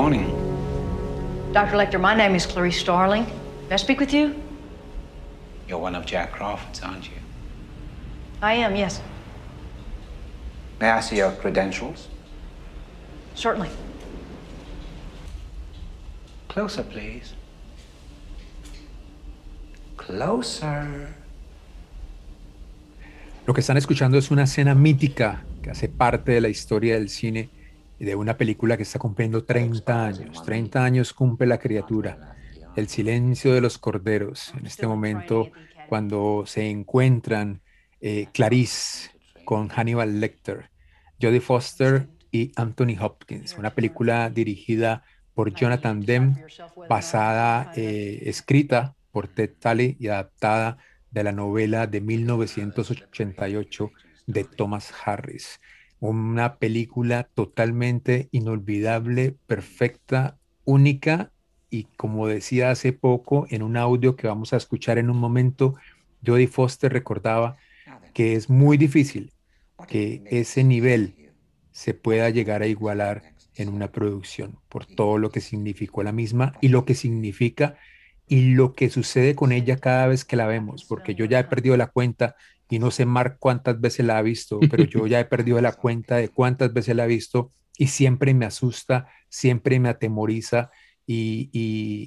morning. Dr. Lecter, my name is Clarice Starling. May I speak with you? You're one of Jack Crawford's, aren't you? I am, yes. May I see your credentials? Certainly. Closer, please. Closer. Lo que están escuchando es una escena mítica que hace parte de la historia del cine de una película que está cumpliendo 30 años. 30 años cumple la criatura. El silencio de los corderos. En este momento, cuando se encuentran eh, Clarice con Hannibal Lecter, Jodie Foster y Anthony Hopkins. Una película dirigida por Jonathan Demme, basada, eh, escrita por Ted Talley y adaptada de la novela de 1988 de Thomas Harris. Una película totalmente inolvidable, perfecta, única y como decía hace poco en un audio que vamos a escuchar en un momento, Jodie Foster recordaba que es muy difícil que ese nivel se pueda llegar a igualar en una producción por todo lo que significó la misma y lo que significa y lo que sucede con ella cada vez que la vemos, porque yo ya he perdido la cuenta y no sé Mark cuántas veces la ha visto, pero yo ya he perdido la cuenta de cuántas veces la ha visto y siempre me asusta, siempre me atemoriza y,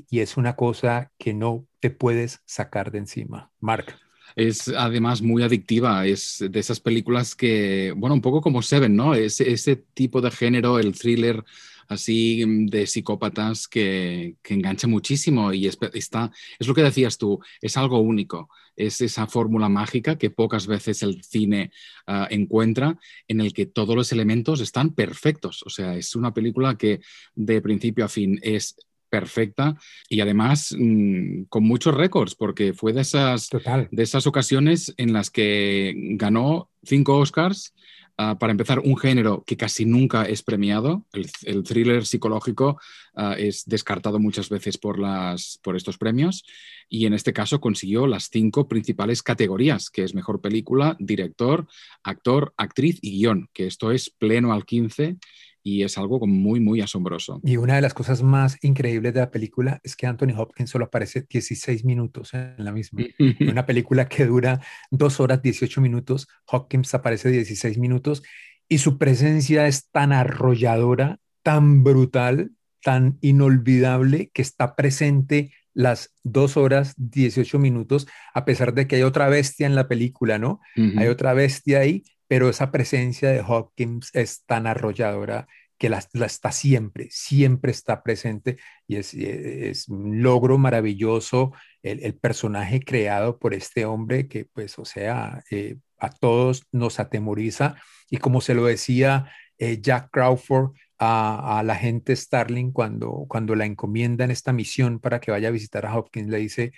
y, es una cosa que no te puedes sacar de encima. Mark. Es además muy adictiva, es de esas películas que, bueno, un poco como Seven, ¿no? Ese, ese tipo de género, el thriller así mm, de psicópatas que, que engancha muchísimo y es, está, es lo que decías tú, es algo único, es esa fórmula mágica que pocas veces el cine ah, encuentra en el que todos los elementos están perfectos, o sea, es una película que de principio a fin es perfecta y además mm, con muchos récords, porque fue de esas, de esas ocasiones en las que ganó cinco Oscars Ah, para empezar, un género que casi nunca es premiado. El, thriller psicológico ah, es descartado muchas veces por, las, por estos premios y en este caso consiguió las cinco principales categorías, que es mejor película, director, actor, actriz y guion, que esto es pleno al 15 y es algo muy, muy asombroso. Y una de las cosas más increíbles de la película es que Anthony Hopkins solo aparece 16 minutos en la misma. una película que dura dos horas 18 minutos, Hopkins aparece 16 minutos y su presencia es tan arrolladora, tan brutal, tan inolvidable que está presente las dos horas 18 minutos, a pesar de que hay otra bestia en la película, ¿no? Hay otra bestia ahí, pero esa presencia de Hopkins es tan arrolladora que la, está siempre, siempre está presente y es, es un logro maravilloso el, personaje creado por este hombre que pues o sea, eh, a todos nos atemoriza y como se lo decía eh, Jack Crawford a, la gente Starling cuando, cuando la encomienda en esta misión para que vaya a visitar a Hopkins, le dice,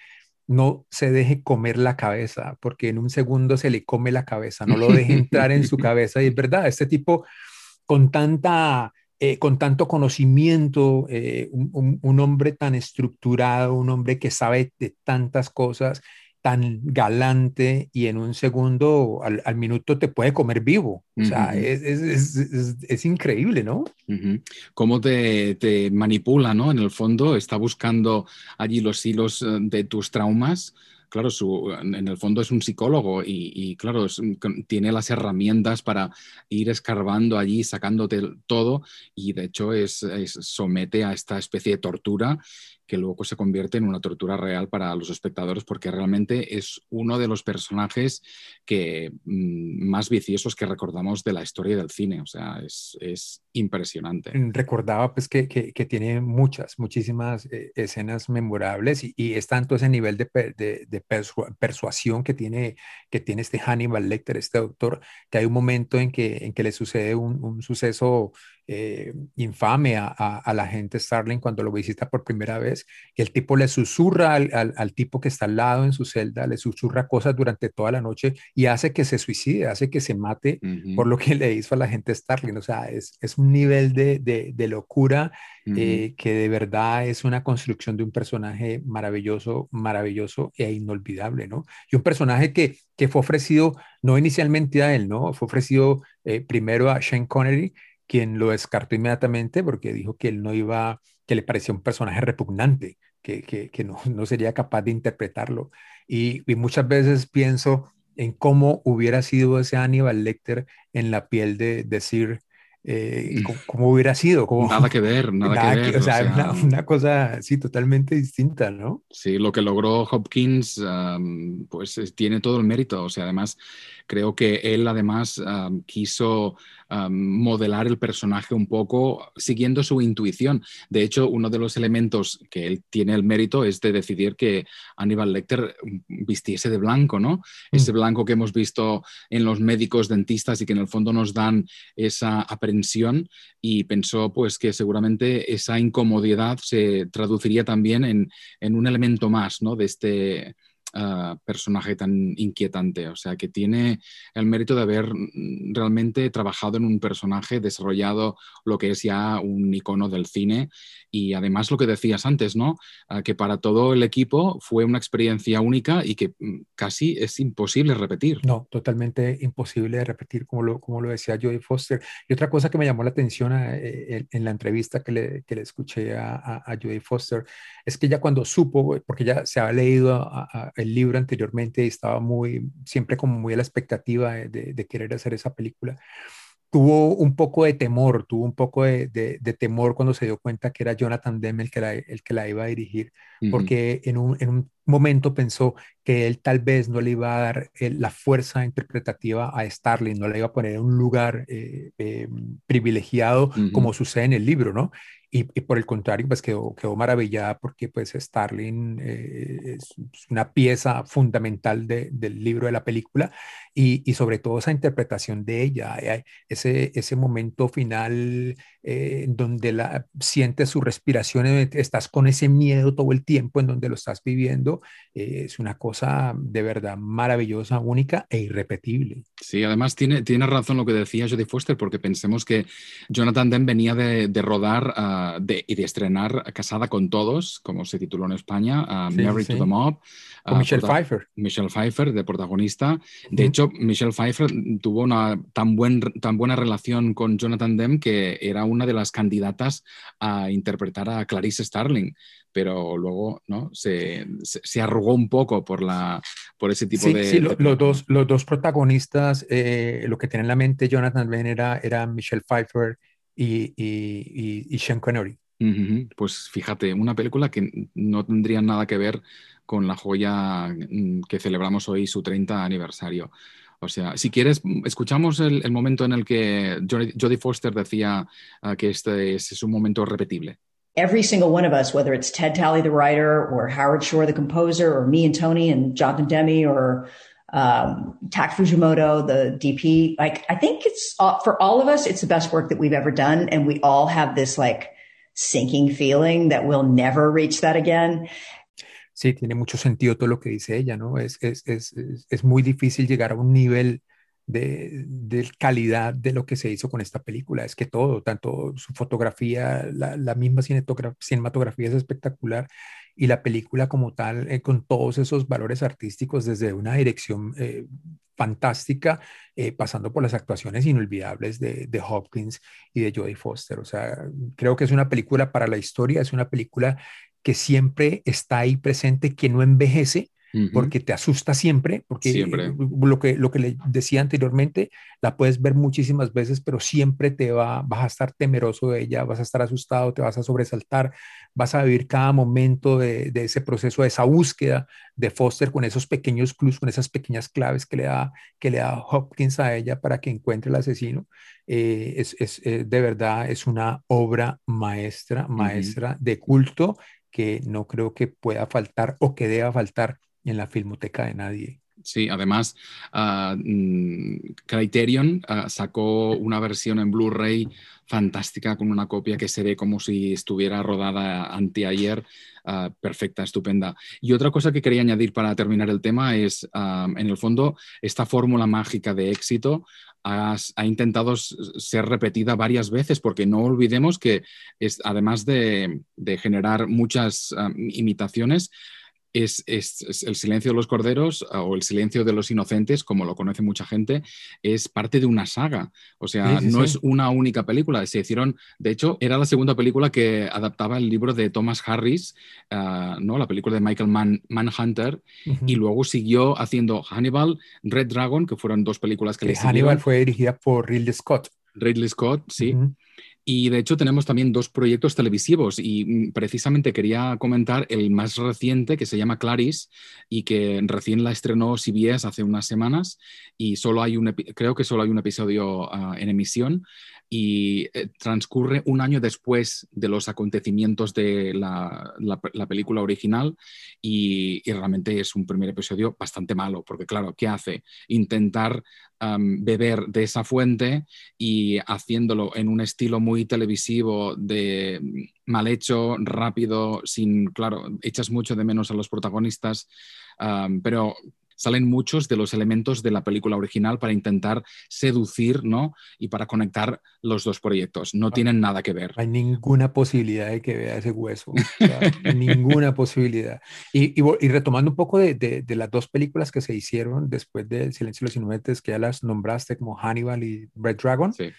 no se deje comer la cabeza, porque en un segundo se le come la cabeza, no lo deje entrar en su cabeza. Y es verdad, este tipo con tanta... Eh, con tanto conocimiento, eh, un, un, hombre tan estructurado, un hombre que sabe de tantas cosas, tan galante y en un segundo, al, minuto, te puede comer vivo. O sea, es, es, es, es, increíble, ¿no? Cómo te, te, manipula, ¿no? En el fondo, está buscando allí los hilos eh, de tus traumas. Claro, su, en el fondo es un psicólogo y, y claro, tiene las herramientas para ir escarbando allí, sacándote todo y de hecho es, somete a esta especie de tortura que luego se convierte en una tortura real para los espectadores porque realmente es uno de los personajes que, mm, más viciosos que recordamos de la historia del cine. O sea, es, es impresionante. Recordaba pues que, que, tiene muchas, muchísimas eh, escenas memorables y, y, es tanto ese nivel de, de, persuasión que tiene, que tiene este Hannibal Lecter, este autor, que hay un momento en que, en que le sucede un, un suceso eh, infame a, a, la gente Starling cuando lo visita por primera vez y el tipo le susurra al, al, tipo que está al lado en su celda, le susurra cosas durante toda la noche y hace que se suicide, hace que se mate por lo que le hizo a la gente Starling. O sea, es, es un nivel de, de, de locura eh, que de verdad es una construcción de un personaje maravilloso, maravilloso e inolvidable, ¿no? Y un personaje que, que fue ofrecido no inicialmente a él, ¿no? Fue ofrecido eh, primero a Shane Connery quien lo descartó inmediatamente porque dijo que él no iba, que le parecía un personaje repugnante, que, que, no, no, sería capaz de interpretarlo. Y, y, muchas veces pienso en cómo hubiera sido ese Aníbal Lecter en la piel de, de Sir eh, ¿cómo, hubiera sido? como nada que ver, nada, que ver. o sea, una, cosa, sí, totalmente distinta, ¿no? Sí, lo que logró Hopkins, pues tiene todo el mérito. O sea, además, creo que él además quiso modelar el personaje un poco siguiendo su intuición. De hecho, uno de los elementos que él tiene el mérito es de decidir que Aníbal Lecter vistiese de blanco, ¿no? Mm. Ese blanco que hemos visto en los médicos dentistas y que en el fondo nos dan esa aprensión y pensó pues que seguramente esa incomodidad se traduciría también en, en un elemento más, ¿no? De este Ah, personaje tan inquietante. O sea, que tiene el mérito de haber mm, realmente trabajado en un personaje, desarrollado lo que es ya un icono del cine y además lo que decías antes, ¿no? Ah, que para todo el equipo fue una experiencia única y que mm, casi es imposible repetir. No, totalmente imposible de repetir, como lo, como lo decía Jodie Foster. Y otra cosa que me llamó la atención eh, en la entrevista que le, que le escuché a, a, Jodie Foster es que ella cuando supo, porque ya se ha leído a, el libro anteriormente y estaba muy, siempre como muy a la expectativa de, querer hacer esa película tuvo un poco de temor, tuvo un poco de, temor cuando se dio cuenta que era Jonathan Demme el que la, el que la iba a dirigir, porque en un, en un, momento pensó que él tal vez no le iba a dar eh, la fuerza interpretativa a Starling, no le iba a poner en un lugar eh, eh, privilegiado como sucede en el libro, ¿no? Y, por el contrario, pues quedó, quedó maravillada porque pues Starling eh, es una pieza fundamental del libro de la película y, y, sobre todo esa interpretación de ella, ese, ese momento final donde la, sientes su respiración, estás con ese miedo todo el tiempo en donde lo estás viviendo, eh, es una cosa de verdad maravillosa, única e irrepetible. Sí, además tiene, tiene razón lo que decía Jodie Foster, porque pensemos que Jonathan Demme venía de, de rodar uh, de, y de estrenar Casada con Todos, como se tituló en España, uh, sí, Married sí. to the Mob. Con Michelle Pfeiffer. Michelle Pfeiffer, de protagonista. De hecho, Michelle Pfeiffer tuvo una tan, buen, tan buena relación con Jonathan Demme que era una de las candidatas a interpretar a Clarice Starling, pero luego ¿no? se, se, arrugó un poco por, la, por ese tipo de... Sí, los, dos, los dos protagonistas, eh, lo que tiene en la mente Jonathan Demme era, era Michelle Pfeiffer y, y, y, Sean Connery. Pues fíjate, una película que no tendría nada que ver con la joya mm, que celebramos hoy, su 30 aniversario. O sea, si quieres, escuchamos el, el momento en el que Jodie Foster decía uh, que este es, es un momento repetible. Every single one of us, whether it's Ted Talley, the writer, or Howard Shore, the composer, or me and Tony and Jonathan Demi, or um, Tak Fujimoto, the DP, like I think it's uh, for all of us, it's the best work that we've ever done, and we all have this like sinking feeling that we'll never reach that again. Sí, tiene mucho sentido todo lo que dice ella, ¿no? Es, es, es, es muy difícil llegar a un nivel de, calidad de lo que se hizo con esta película. Es que todo, tanto su fotografía, la, la misma cinematografía es espectacular y la película como tal, eh, con todos esos valores artísticos desde una dirección eh, fantástica, eh, pasando por las actuaciones inolvidables de, de, Hopkins y de Jodie Foster. O sea, creo que es una película para la historia, es una película que siempre está ahí presente, que no envejece, porque te asusta siempre, porque siempre. Lo, que, lo que le decía anteriormente, la puedes ver muchísimas veces, pero siempre te va, vas a estar temeroso de ella, vas a estar asustado, te vas a sobresaltar, vas a vivir cada momento de, de ese proceso, de esa búsqueda de Foster con esos pequeños clues, con esas pequeñas claves que le da, que le da Hopkins a ella para que encuentre el asesino. Eh, es, es eh, de verdad, es una obra maestra, maestra uh -huh. de culto que no creo que pueda faltar o que deba faltar en la filmoteca de nadie. Sí, además, uh, Criterion uh, sacó una versión en Blu-ray fantástica con una copia que se ve como si estuviera rodada anteayer, uh, perfecta, estupenda. Y otra cosa que quería añadir para terminar el tema es, en el fondo, esta fórmula mágica de éxito ha, intentado ser repetida varias veces, porque no olvidemos que es, además de, de generar muchas imitaciones, es, el silencio de los corderos ah, o el silencio de los inocentes, como lo conoce mucha gente, es parte de una saga. O sea, no es una única película. Se hicieron, de hecho, era la segunda película que adaptaba el libro de Thomas Harris, ah, ¿no? la película de Michael Manhunter, y luego siguió haciendo Hannibal, Red Dragon, que fueron dos películas que, le Hannibal fue dirigida por Ridley Scott. Ridley Scott, sí. Y de hecho tenemos también dos proyectos televisivos y mm, precisamente quería comentar el más reciente que se llama Clarice y que recién la estrenó CBS hace unas semanas y solo hay un, creo que solo hay un episodio ah, en emisión y eh, transcurre un año después de los acontecimientos de la, película original y, realmente es un primer episodio bastante malo, porque claro, ¿qué hace? Intentar beber de esa fuente y haciéndolo en un estilo muy televisivo de mm, mal hecho, rápido, sin, claro, echas mucho de menos a los protagonistas, pero salen muchos de los elementos de la película original para intentar seducir, ¿no? Y para conectar los dos proyectos. No tienen nada que ver. No hay ninguna posibilidad de que vea ese hueso. ninguna posibilidad. Y, y, retomando un poco de, de, las dos películas que se hicieron después de Silencio de los Inocentes, que ya las nombraste como Hannibal y Red Dragon. Sí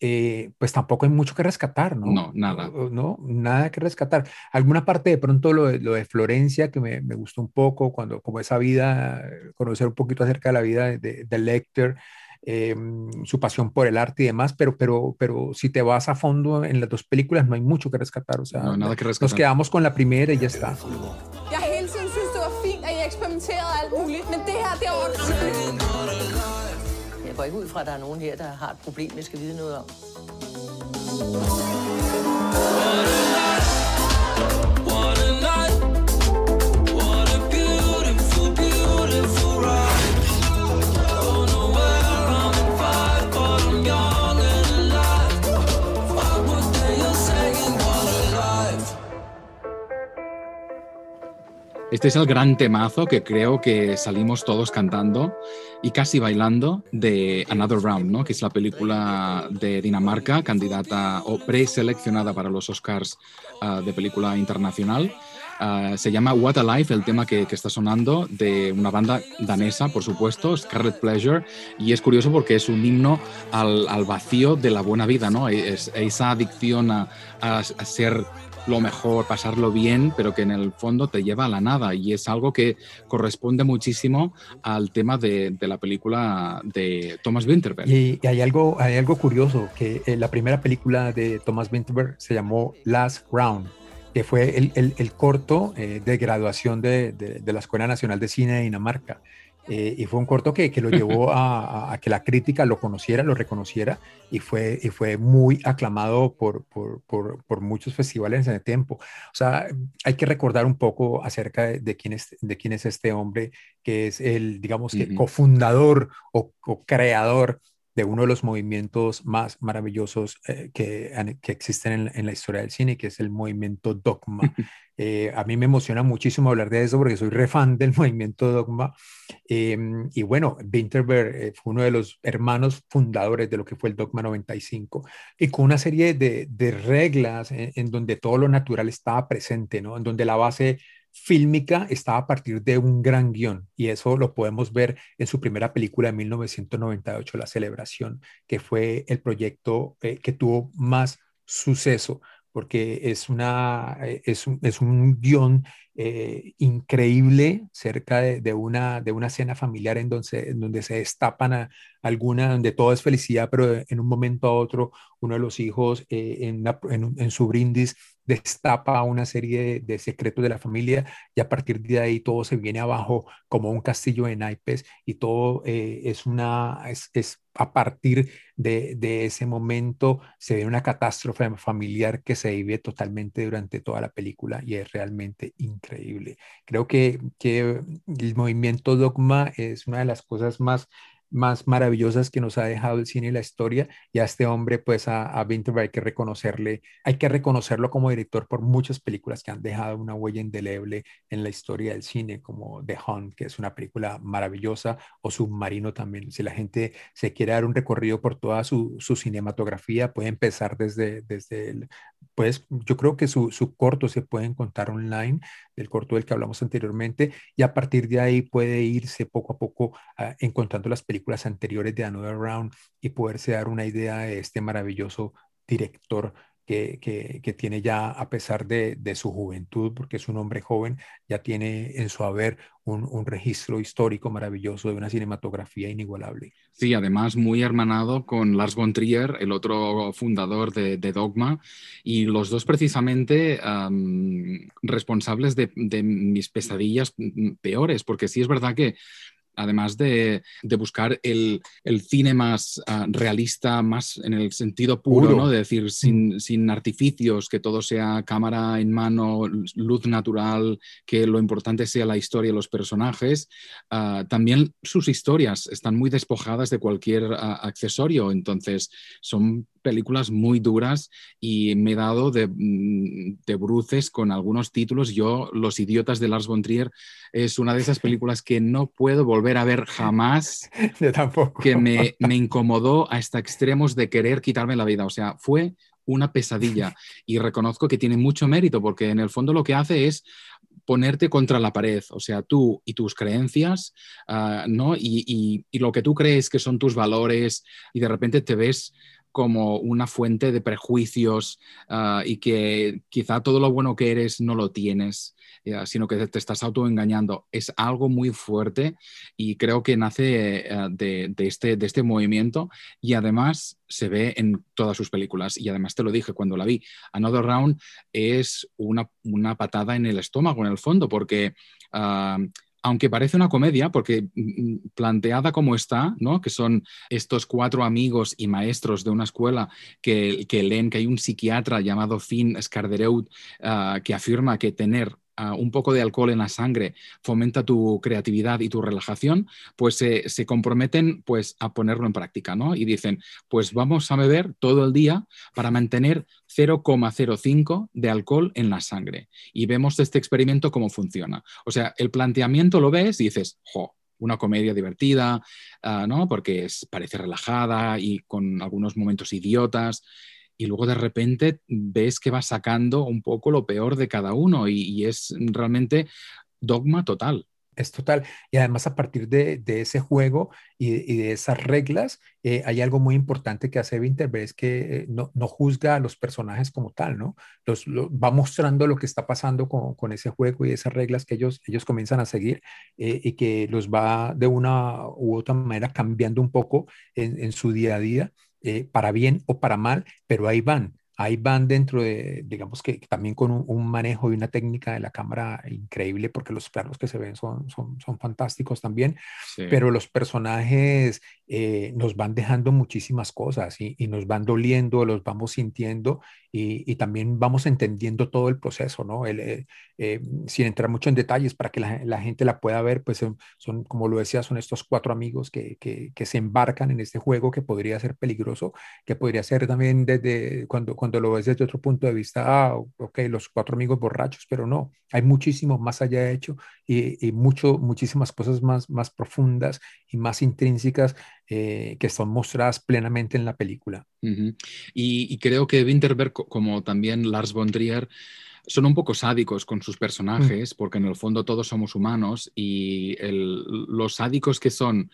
eh, pues tampoco hay mucho que rescatar, ¿no? No, nada. No, nada que rescatar. Alguna parte de pronto lo de, lo de Florencia que me, me, gustó un poco, cuando como esa vida, conocer un poquito acerca de la vida de, de Lecter, eh, su pasión por el arte y demás, pero, pero, pero si te vas a fondo en las dos películas no hay mucho que rescatar, o sea, no, nada que rescatar. nos quedamos con la primera y ya está. Går ikke ud fra, at der er nogen her, der har et problem, jeg skal vide noget om. Este es el gran temazo que creo que salimos todos cantando y casi bailando de Another Round, ¿no? que es la película de Dinamarca, candidata o preseleccionada para los Oscars ah, de película internacional. Ah, se llama What a Life, el tema que, está sonando, de una banda danesa, por supuesto, Scarlet Pleasure, y es curioso porque es un himno al, vacío de la buena vida, ¿no? Es, esa adicción a, a ser lo mejor, pasarlo bien, pero que en el fondo te lleva a la nada y es algo que corresponde muchísimo al tema de, la película de Thomas Winterberg. Y, hay, algo, hay algo curioso, que eh, la primera película de Thomas Winterberg se llamó Last Round, que fue el, corto eh, de graduación de, de, la Escuela Nacional de Cine de Dinamarca. Eh, y fue un corto que, que lo llevó a, que la crítica lo conociera, lo reconociera y fue, y fue muy aclamado por, por, por, muchos festivales en ese tiempo. O sea, hay que recordar un poco acerca de, quién, es, de quién es este hombre que es el, digamos que, cofundador o, creador de uno de los movimientos más maravillosos eh, que, que, existen en, en, la historia del cine, que es el movimiento Dogma. Eh, a mí me emociona muchísimo hablar de eso porque soy re fan del movimiento Dogma. Em, y bueno, Winterberg eh, fue uno de los hermanos fundadores de lo que fue el Dogma 95 y con una serie de, de reglas en, donde todo lo natural estaba presente, ¿no? En donde la base fílmica estaba a partir de un gran guion y eso lo podemos ver en su primera película de 1998, La Celebración, que fue el proyecto eh, que tuvo más suceso porque es, una, eh, es, un, es un guion eh, increíble cerca de, una, de una cena familiar en donde, en donde se destapan a, alguna, donde todo es felicidad, pero en un momento a otro uno de los hijos en, en, su brindis destapa una serie de, secretos de la familia y a partir de ahí todo se viene abajo como un castillo de naipes y todo es una, es, es a partir de, de, ese momento se ve una catástrofe familiar que se vive totalmente durante toda la película y es realmente increíble. Creo que, que el movimiento Dogma es una de las cosas más más maravillosas que nos ha dejado el cine y la historia. Y a este hombre, pues a, a Winterberg hay que reconocerle, hay que reconocerlo como director por muchas películas que han dejado una huella indeleble en la historia del cine, como The Hunt, que es una película maravillosa, o Submarino también. Si la gente se quiere dar un recorrido por toda su, su cinematografía, puede empezar desde, desde pues yo creo que su, su, corto se puede encontrar online, el corto del que hablamos anteriormente, y a partir de ahí puede irse poco a poco uh, encontrando las películas anteriores de Another Round y poderse dar una idea de este maravilloso director que, que, tiene ya, a pesar de, de, su juventud, porque es un hombre joven, ya tiene en su haber un, un, registro histórico maravilloso de una cinematografía inigualable. Sí, además muy hermanado con Lars von Trier, el otro fundador de, de Dogma, y los dos precisamente um, responsables de, de mis pesadillas peores, porque sí es verdad que además de, de buscar el, el, cine más uh, realista, más en el sentido puro, puro. ¿no? De decir, mm. sin, sin, artificios, que todo sea cámara en mano, luz natural, que lo importante sea la historia y los personajes. Uh, también sus historias están muy despojadas de cualquier uh, accesorio, entonces son películas muy duras y me he dado de, mm, de, bruces con algunos títulos. Yo, Los idiotas de Lars von Trier, es una de esas películas que no puedo volver a ver jamás. Yo tampoco. Que me, me incomodó hasta extremos de querer quitarme la vida. O sea, fue una pesadilla y reconozco que tiene mucho mérito porque en el fondo lo que hace es ponerte contra la pared, o sea, tú y tus creencias, uh, ¿no? Y, y, y, lo que tú crees que son tus valores y de repente te ves como una fuente de prejuicios uh, y que quizá todo lo bueno que eres no lo tienes, uh, sino que te estás autoengañando. Es algo muy fuerte y creo que nace uh, de, este, de este movimiento y además se ve en todas sus películas. Y además te lo dije cuando la vi, Another Round es una, una patada en el estómago, en el fondo, porque aunque parece una comedia, porque mm, mm, planteada como está, ¿no? que son estos cuatro amigos y maestros de una escuela que, que leen que hay un psiquiatra llamado Finn Scardereut uh, que afirma que tener un poco de alcohol en la sangre fomenta tu creatividad y tu relajación, pues se, comprometen pues, a ponerlo en práctica, ¿no? Y dicen, pues vamos a beber todo el día para mantener 0,05 de alcohol en la sangre. Y vemos este experimento cómo funciona. O sea, el planteamiento lo ves y dices, una comedia divertida, uh, ¿no? Porque es, parece relajada y con algunos momentos idiotas y luego de repente ves que va sacando un poco lo peor de cada uno y, es realmente dogma total. Es total. Y además a partir de, de ese juego y, y, de esas reglas, eh, hay algo muy importante que hace Winterberg, es que eh, no, no, juzga a los personajes como tal, ¿no? Los, lo, va mostrando lo que está pasando con, con, ese juego y esas reglas que ellos, ellos comienzan a seguir eh, y que los va de una u otra manera cambiando un poco en, en su día a día eh, para bien o para mal, pero ahí van. Ahí van dentro de, digamos que también con un, un, manejo y una técnica de la cámara increíble, porque los planos que se ven son, son, son fantásticos también, sí. pero los personajes eh, nos van dejando muchísimas cosas y, y, nos van doliendo, los vamos sintiendo y, y, también vamos entendiendo todo el proceso, ¿no? El, eh, eh, sin entrar mucho en detalles para que la, la, gente la pueda ver, pues son, son, como lo decía, son estos cuatro amigos que, que, que, se embarcan en este juego que podría ser peligroso, que podría ser también desde cuando, cuando lo ves desde otro punto de vista, ah, ok, los cuatro amigos borrachos, pero no, hay muchísimo más allá hecho y, y mucho, muchísimas cosas más, más profundas y más intrínsecas eh, que son mostradas plenamente en la película. Uh -huh. y, y, creo que Winterberg, como también Lars von Trier, son un poco sádicos con sus personajes, mm. porque en el fondo todos somos humanos y el, los sádicos que son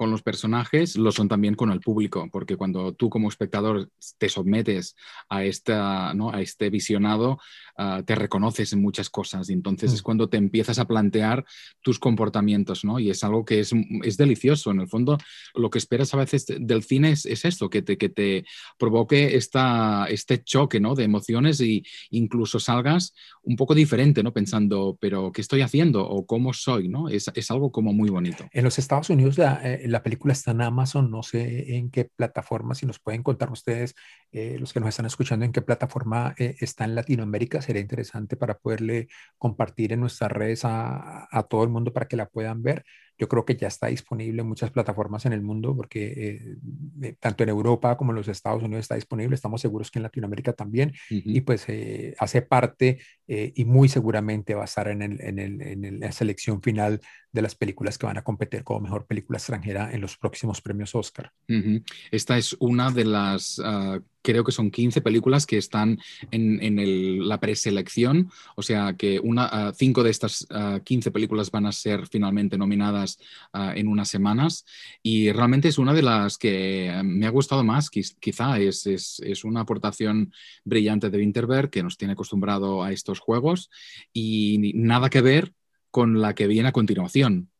con los personajes lo son también con el público, porque cuando tú como espectador te sometes a, esta, ¿no? a este visionado, uh, te reconoces en muchas cosas y entonces mm. es cuando te empiezas a plantear tus comportamientos, ¿no? Y es algo que es, es delicioso. En el fondo, lo que esperas a veces del cine es, es esto, que te, que te provoque esta, este choque, ¿no? De emociones e incluso salgas un poco diferente, ¿no? Pensando, pero ¿qué estoy haciendo? ¿O cómo soy? ¿no? Es, es algo como muy bonito. En los Estados Unidos la, eh, la película está en Amazon, no sé en qué plataforma, si nos pueden contar ustedes, eh, los que nos están escuchando, en qué plataforma eh, está en Latinoamérica, sería interesante para poderle compartir en nuestras redes a, a, todo el mundo para que la puedan ver. Yo creo que ya está disponible en muchas plataformas en el mundo, porque eh, tanto en Europa como en los Estados Unidos está disponible. Estamos seguros que en Latinoamérica también. Uh -huh. Y pues eh, hace parte eh, y muy seguramente va a estar en, el, en, el, en, la selección final de las películas que van a competir como mejor película extranjera en los próximos premios Oscar. Uh -huh. Esta es una de las uh, creo que son 15 películas que están en, la preselección, o sea que una, ah, cinco de estas 15 ah, películas van a ser finalmente nominadas ah, en unas semanas y realmente es una de las que me ha gustado más, quizá es, es, una aportación brillante de Winterberg que nos tiene acostumbrado a estos juegos y nada que ver con la que viene a continuación.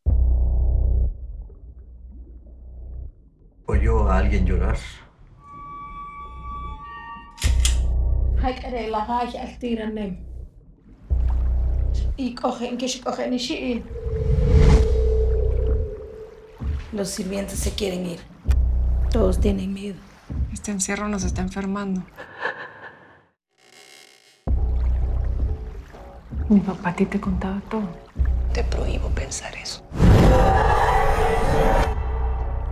¿Oyo a alguien llorar? Los sirvientes se quieren ir. Todos tienen miedo. Este encierro nos está enfermando. Mi papá a ti te contaba todo. Te prohíbo pensar eso.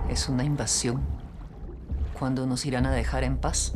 Es una invasión. ¿Cuándo nos irán a dejar en paz?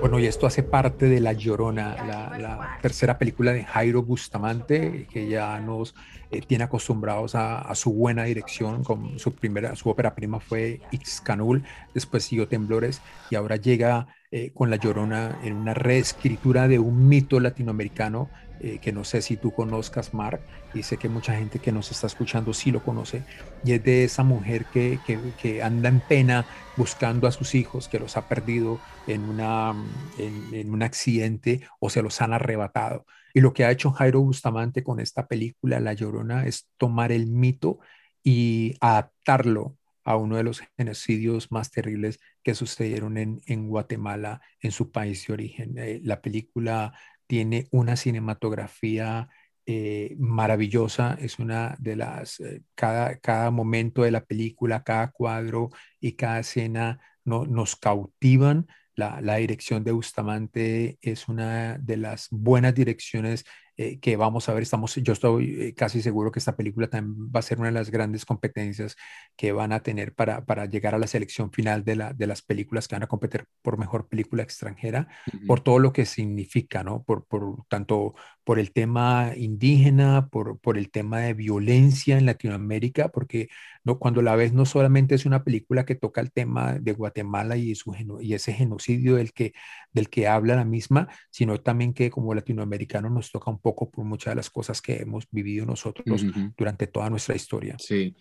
Bueno, y esto hace parte de La Llorona, la, tercera película de Jairo Bustamante, que ya nos eh, tiene acostumbrados a, su buena dirección. Con su primera, su ópera prima fue Ixcanul, después siguió Temblores y ahora llega eh, con La Llorona en una reescritura de un mito latinoamericano eh, que no sé si tú conozcas, Mark, y sé que mucha gente que nos está escuchando sí lo conoce, y es de esa mujer que, que, anda en pena buscando a sus hijos, que los ha perdido en, una, en, un accidente o se los han arrebatado. Y lo que ha hecho Jairo Bustamante con esta película, La Llorona, es tomar el mito y adaptarlo a uno de los genocidios más terribles que sucedieron en, Guatemala, en su país de origen. Eh, la película tiene una cinematografía eh, maravillosa, es una de las, eh, cada, cada momento de la película, cada cuadro y cada escena no, nos cautivan. La, la, dirección de Bustamante es una de las buenas direcciones eh, que vamos a ver. Estamos, yo estoy eh, casi seguro que esta película también va a ser una de las grandes competencias que van a tener para, para llegar a la selección final de, la, de las películas que van a competir por mejor película extranjera, por todo lo que significa, ¿no? Por, por tanto por el tema indígena, por, por el tema de violencia en Latinoamérica, porque no, cuando la ves no solamente es una película que toca el tema de Guatemala y, su, y ese genocidio del que, del que habla la misma, sino también que como latinoamericanos nos toca un poco por muchas de las cosas que hemos vivido nosotros durante toda nuestra historia. Sí,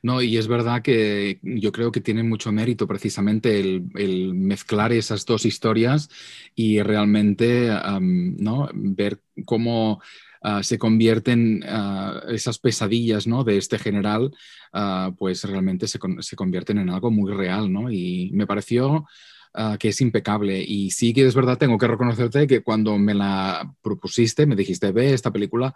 no, y es verdad que yo creo que tiene mucho mérito precisamente el, el mezclar esas dos historias y realmente ¿no? ver cómo ah, se convierten uh, esas pesadillas ¿no? de este general, uh, pues realmente se, se, convierten en algo muy real, ¿no? Y me pareció que es impecable. Y sí que es verdad, tengo que reconocerte que cuando me la propusiste, me dijiste, ve esta película,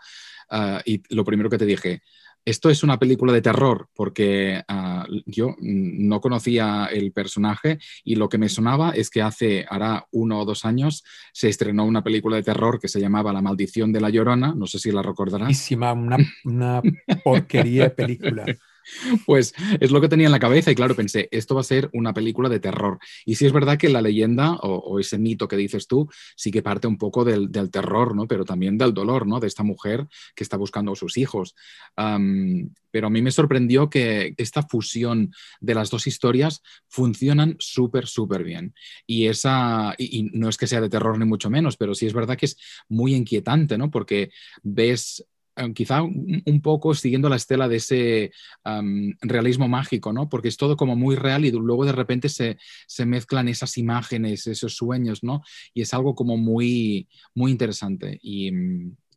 y lo primero que te dije, esto es una película de terror porque ah, yo no conocía el personaje y lo que me sonaba es que hace, hará uno o dos años, se estrenó una película de terror que se llamaba La maldición de la llorona, no sé si la recordarás. Una, una porquería de película. Pues es lo que tenía en la cabeza y claro, pensé, esto va a ser una película de terror. Y sí es verdad que la leyenda o, ese mito que dices tú sí que parte un poco del, terror, ¿no? Pero también del dolor, ¿no? De esta mujer que está buscando a sus hijos. pero a mí me sorprendió que esta fusión de las dos historias funcionan súper, súper bien. Y esa, y no es que sea de terror ni mucho menos, pero sí es verdad que es muy inquietante, ¿no? Porque ves quizá un, poco siguiendo la estela de ese realismo mágico, ¿no? Porque es todo como muy real y luego de repente se, se, mezclan esas imágenes, esos sueños, ¿no? Y es algo como muy, muy interesante. Y,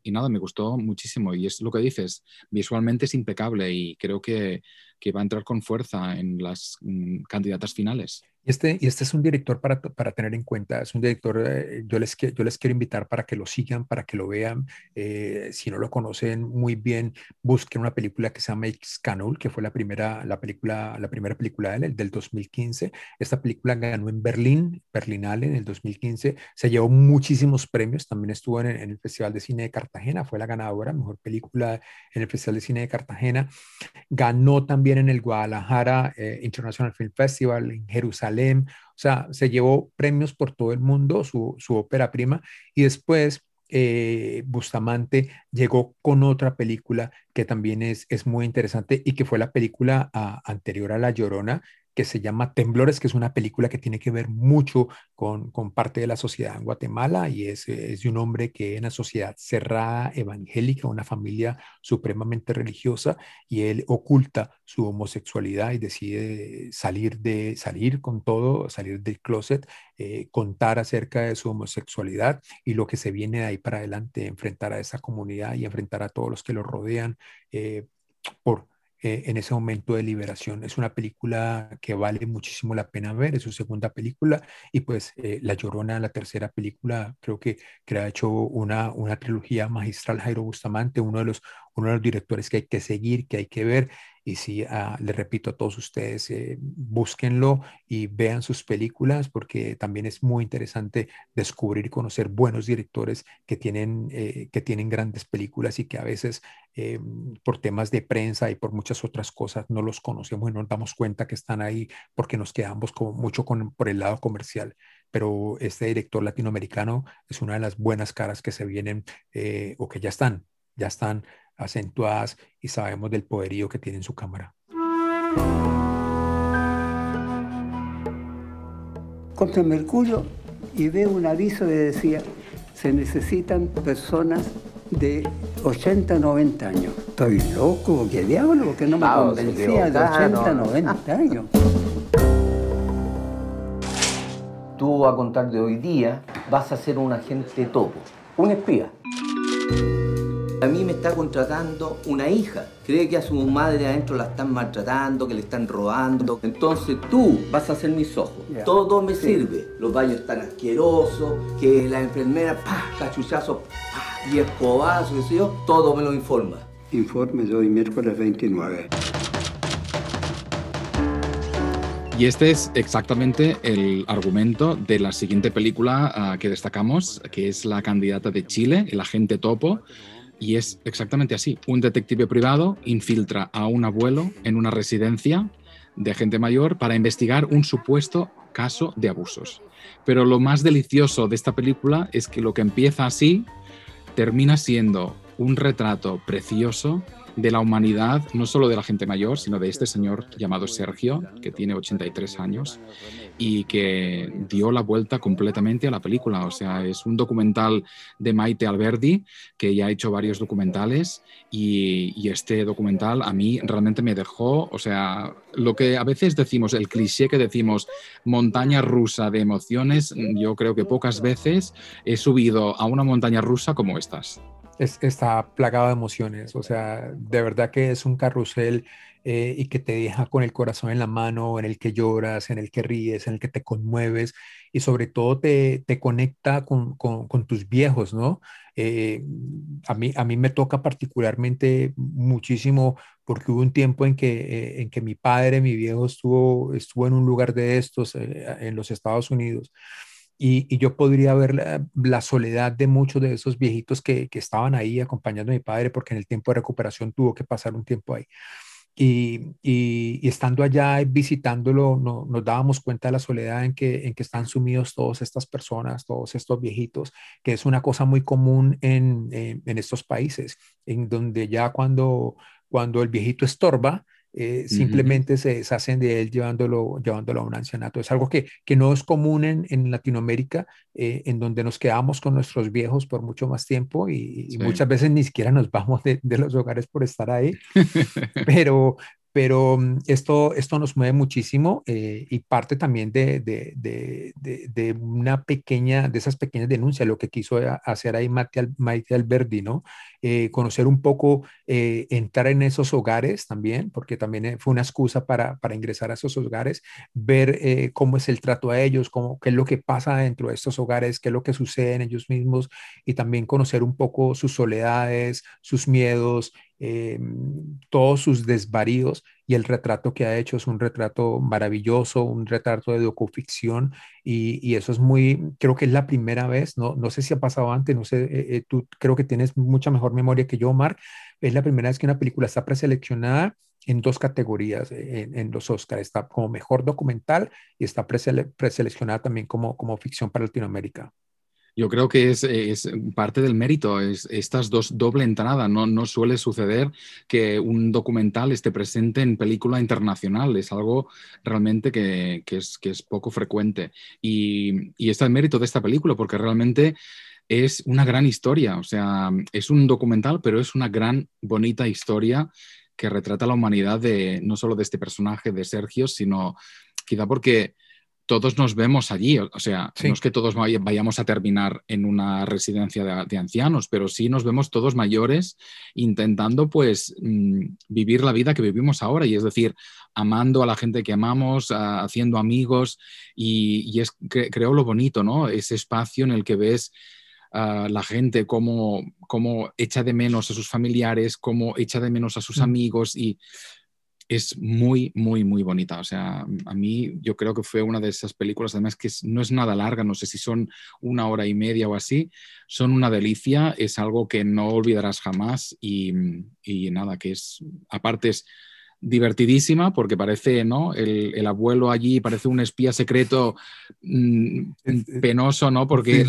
y nada, me gustó muchísimo. Y es lo que dices, visualmente es impecable y creo que, que va a entrar con fuerza en las mm, candidatas finales. Este, y este es un director para, para tener en cuenta, es un director, eh, yo, les, yo les quiero invitar para que lo sigan, para que lo vean. Eh, si no lo conocen muy bien, busquen una película que se llama Canul, que fue la primera, la película, la primera película de él, del 2015. Esta película ganó en Berlín, Berlinale en el 2015. Se llevó muchísimos premios, también estuvo en, en el Festival de Cine de Cartagena, fue la ganadora, mejor película en el Festival de Cine de Cartagena. Ganó también en el Guadalajara eh, International Film Festival, en Jerusalén, o sea, se llevó premios por todo el mundo, su, ópera prima, y después eh, Bustamante llegó con otra película que también es, es muy interesante y que fue la película ah, anterior a La Llorona, que se llama Temblores, que es una película que tiene que ver mucho con, con parte de la sociedad en Guatemala y es, es, de un hombre que en una sociedad cerrada, evangélica, una familia supremamente religiosa y él oculta su homosexualidad y decide salir, de, salir con todo, salir del closet, eh, contar acerca de su homosexualidad y lo que se viene de ahí para adelante, enfrentar a esa comunidad y enfrentar a todos los que lo rodean eh, por eh, en ese momento de liberación. Es una película que vale muchísimo la pena ver, es su segunda película y pues eh, La Llorona, la tercera película, creo que, que ha hecho una, una trilogía magistral Jairo Bustamante, uno de los uno de los directores que hay que seguir, que hay que ver. Y sí, uh, le repito a todos ustedes, eh, búsquenlo y vean sus películas porque también es muy interesante descubrir y conocer buenos directores que tienen, eh, que tienen grandes películas y que a veces eh, por temas de prensa y por muchas otras cosas no los conocemos y no nos damos cuenta que están ahí porque nos quedamos mucho con, por el lado comercial. Pero este director latinoamericano es una de las buenas caras que se vienen eh, o que ya están, ya están acentuadas y sabemos del poderío que tiene en su cámara. Contra Mercurio y veo un aviso que decía, se necesitan personas de 80, 90 años. Estoy loco, ¿qué diablo? Que no me Vamos, convencía de 80, 90 años. Tú a contar de hoy día vas a ser un agente topo, un espía. A mí me está contratando una hija. Cree que a su madre adentro la están maltratando, que le están robando. Entonces tú vas a ser mis ojos. Ya. Todo me Sí. sirve. Los baños están asquerosos, que la enfermera, pa, cachuchazo, pa, y escobazo, qué sé yo. Todo me lo informa. Informe de hoy, miércoles 29. Y este es exactamente el argumento de la siguiente película ah, que destacamos, que es La candidata de Chile, El agente topo. Y es exactamente así. Un detective privado infiltra a un abuelo en una residencia de gente mayor para investigar un supuesto caso de abusos. Pero lo más delicioso de esta película es que lo que empieza así termina siendo un retrato precioso de la humanidad, no solo de la gente mayor, sino de este señor llamado Sergio, que tiene 83 años y que dio la vuelta completamente a la película. O sea, es un documental de Maite Alberdi, que ya ha hecho varios documentales y, y este documental a mí realmente me dejó, o sea, lo que a veces decimos, el cliché que decimos, montaña rusa de emociones, yo creo que pocas veces he subido a una montaña rusa como estas. Es, está plagado de emociones, o sea, de verdad que es un carrusel eh, y que te deja con el corazón en la mano, en el que lloras, en el que ríes, en el que te conmueves y sobre todo te, te conecta con, con, tus viejos, ¿no? Eh, a, mí, a mí me toca particularmente muchísimo porque hubo un tiempo en que, eh, en que mi padre, mi viejo, estuvo, estuvo en un lugar de estos en los Estados Unidos. Y, yo podría ver la, soledad de muchos de esos viejitos que, que, estaban ahí acompañando a mi padre porque en el tiempo de recuperación tuvo que pasar un tiempo ahí. Y, y, y estando allá visitándolo, no, nos dábamos cuenta de la soledad en que, en que están sumidos todas estas personas, todos estos viejitos, que es una cosa muy común en, en, en estos países, en donde ya cuando, cuando el viejito estorba, eh, simplemente uh -huh. se deshacen de él llevándolo, llevándolo a un ancianato. Es algo que, que no es común en, en Latinoamérica, eh, en donde nos quedamos con nuestros viejos por mucho más tiempo y, muchas veces ni siquiera nos vamos de, de los hogares por estar ahí. pero, pero mm, esto, esto nos mueve muchísimo eh, y parte también de, de, de, de, una pequeña, de esas pequeñas denuncias, lo que quiso hacer ahí Maite, Maite Alberdi, ¿no? Eh, conocer un poco, eh, entrar en esos hogares también, porque también eh, fue una excusa para, para ingresar a esos hogares, ver eh, cómo es el trato a ellos, cómo, qué es lo que pasa dentro de estos hogares, qué es lo que sucede en ellos mismos y también conocer un poco sus soledades, sus miedos, eh, todos sus desvaríos y el retrato que ha hecho es un retrato maravilloso, un retrato de docuficción y, y, eso es muy, creo que es la primera vez, no, no sé si ha pasado antes, no sé, eh, eh, tú creo que tienes mucha mejor memoria que yo, Mark, es la primera vez que una película está preseleccionada en dos categorías en, en los Oscars, está como mejor documental y está presele preseleccionada también como, como ficción para Latinoamérica. Yo creo que es, es parte del mérito, es estas dos doble entrada. No, no suele suceder que un documental esté presente en película internacional. Es algo realmente que, que, es, que es, poco frecuente. Y, y está el mérito de esta película, porque realmente es una gran historia. O sea, es un documental, pero es una gran, bonita historia que retrata la humanidad de no solo de este personaje de Sergio, sino quizá porque todos nos vemos allí. O sea, no es que todos vayamos a terminar en una residencia de, ancianos, pero sí nos vemos todos mayores intentando pues mm, vivir la vida que vivimos ahora y es decir, amando a la gente que amamos, haciendo amigos y, es creo lo bonito, ¿no? Ese espacio en el que ves a la gente cómo, cómo echa de menos a sus familiares, cómo echa de menos a sus mm. amigos y es muy, muy, muy bonita. O sea, a mí yo creo que fue una de esas películas, además que no es nada larga, no sé si son una hora y media o así, son una delicia, es algo que no olvidarás jamás y, nada, que es, aparte es divertidísima porque parece, ¿no? El, abuelo allí parece un espía secreto mm, penoso, ¿no? Porque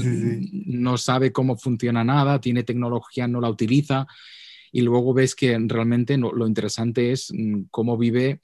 no sabe cómo funciona nada, tiene tecnología, no la utiliza y luego ves que realmente lo interesante es mm, cómo vive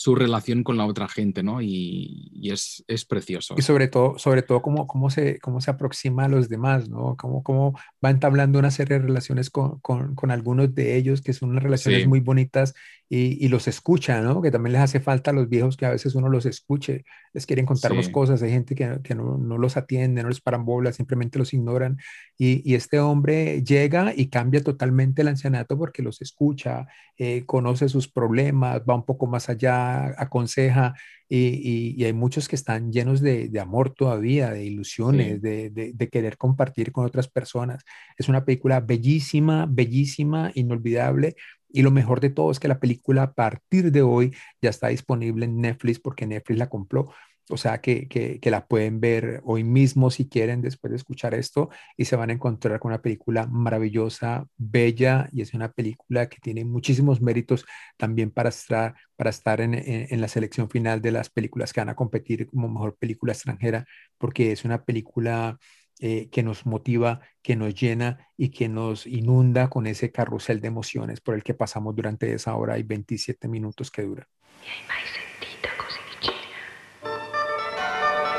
su relación con la otra gente, ¿no? Y, es, es, precioso. Y sobre todo, sobre todo cómo, cómo, se, cómo se aproxima a los demás, ¿no? Cómo, cómo va entablando una serie de relaciones con, con, con algunos de ellos que son unas relaciones muy bonitas y, y, los escucha, ¿no? Que también les hace falta a los viejos que a veces uno los escuche, les quieren contar sí. cosas, hay gente que, que no, no, los atiende, no les paran bolas, simplemente los ignoran. Y, y, este hombre llega y cambia totalmente el ancianato porque los escucha, eh, conoce sus problemas, va un poco más allá, aconseja. Y, y hay muchos que están llenos de, de amor todavía, de ilusiones, sí. de, de, de querer compartir con otras personas. Es una película bellísima, bellísima, inolvidable y lo mejor de todo es que la película a partir de hoy ya está disponible en Netflix porque Netflix la compró. O sea que, que, la pueden ver hoy mismo si quieren después de escuchar esto y se van a encontrar con una película maravillosa, bella y es una película que tiene muchísimos méritos también para estar, para estar en, en la selección final de las películas que van a competir como mejor película extranjera porque es una película eh, que nos motiva, que nos llena y que nos inunda con ese carrusel de emociones por el que pasamos durante esa hora y 27 minutos che dura.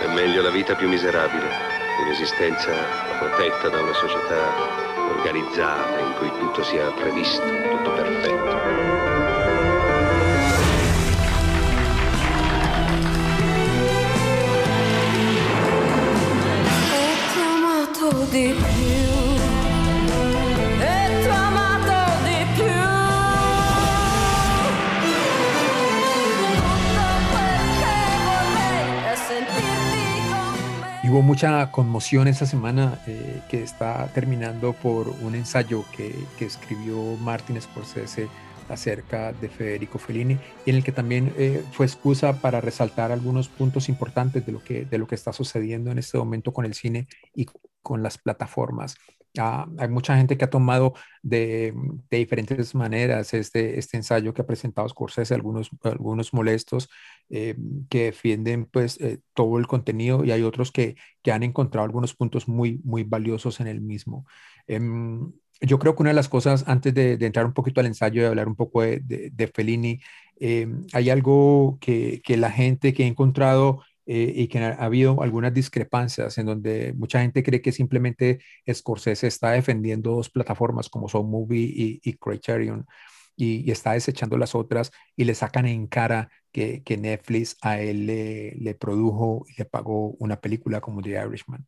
È meglio la vita più miserabile che l'esistenza protetta da una società organizzata in cui tutto sia previsto, tutto perfetto. Di. E hubo mucha conmoción esta semana eh, que está terminando por un ensayo que, que escribió Martin Scorsese acerca de Federico Fellini y en el que también eh, fue excusa para resaltar algunos puntos importantes de lo, que, de lo que está sucediendo en este momento con el cine y con las plataformas. Ah, hay mucha gente que ha tomado de, diferentes maneras este, este ensayo que ha presentado Scorsese, algunos, algunos molestos eh, que defienden pues eh, todo el contenido y hay otros que, que, han encontrado algunos puntos muy, muy valiosos en el mismo. Eh, yo creo que una de las cosas, antes de, entrar un poquito al ensayo y hablar un poco de, Fellini, hay algo que, la gente que ha encontrado eh, y que ha, ha, habido algunas discrepancias en donde mucha gente cree que simplemente Scorsese está defendiendo dos plataformas como son Movie y Criterion y, está desechando las otras y le sacan en cara que, que Netflix a él le, le, produjo y le pagó una película como The Irishman.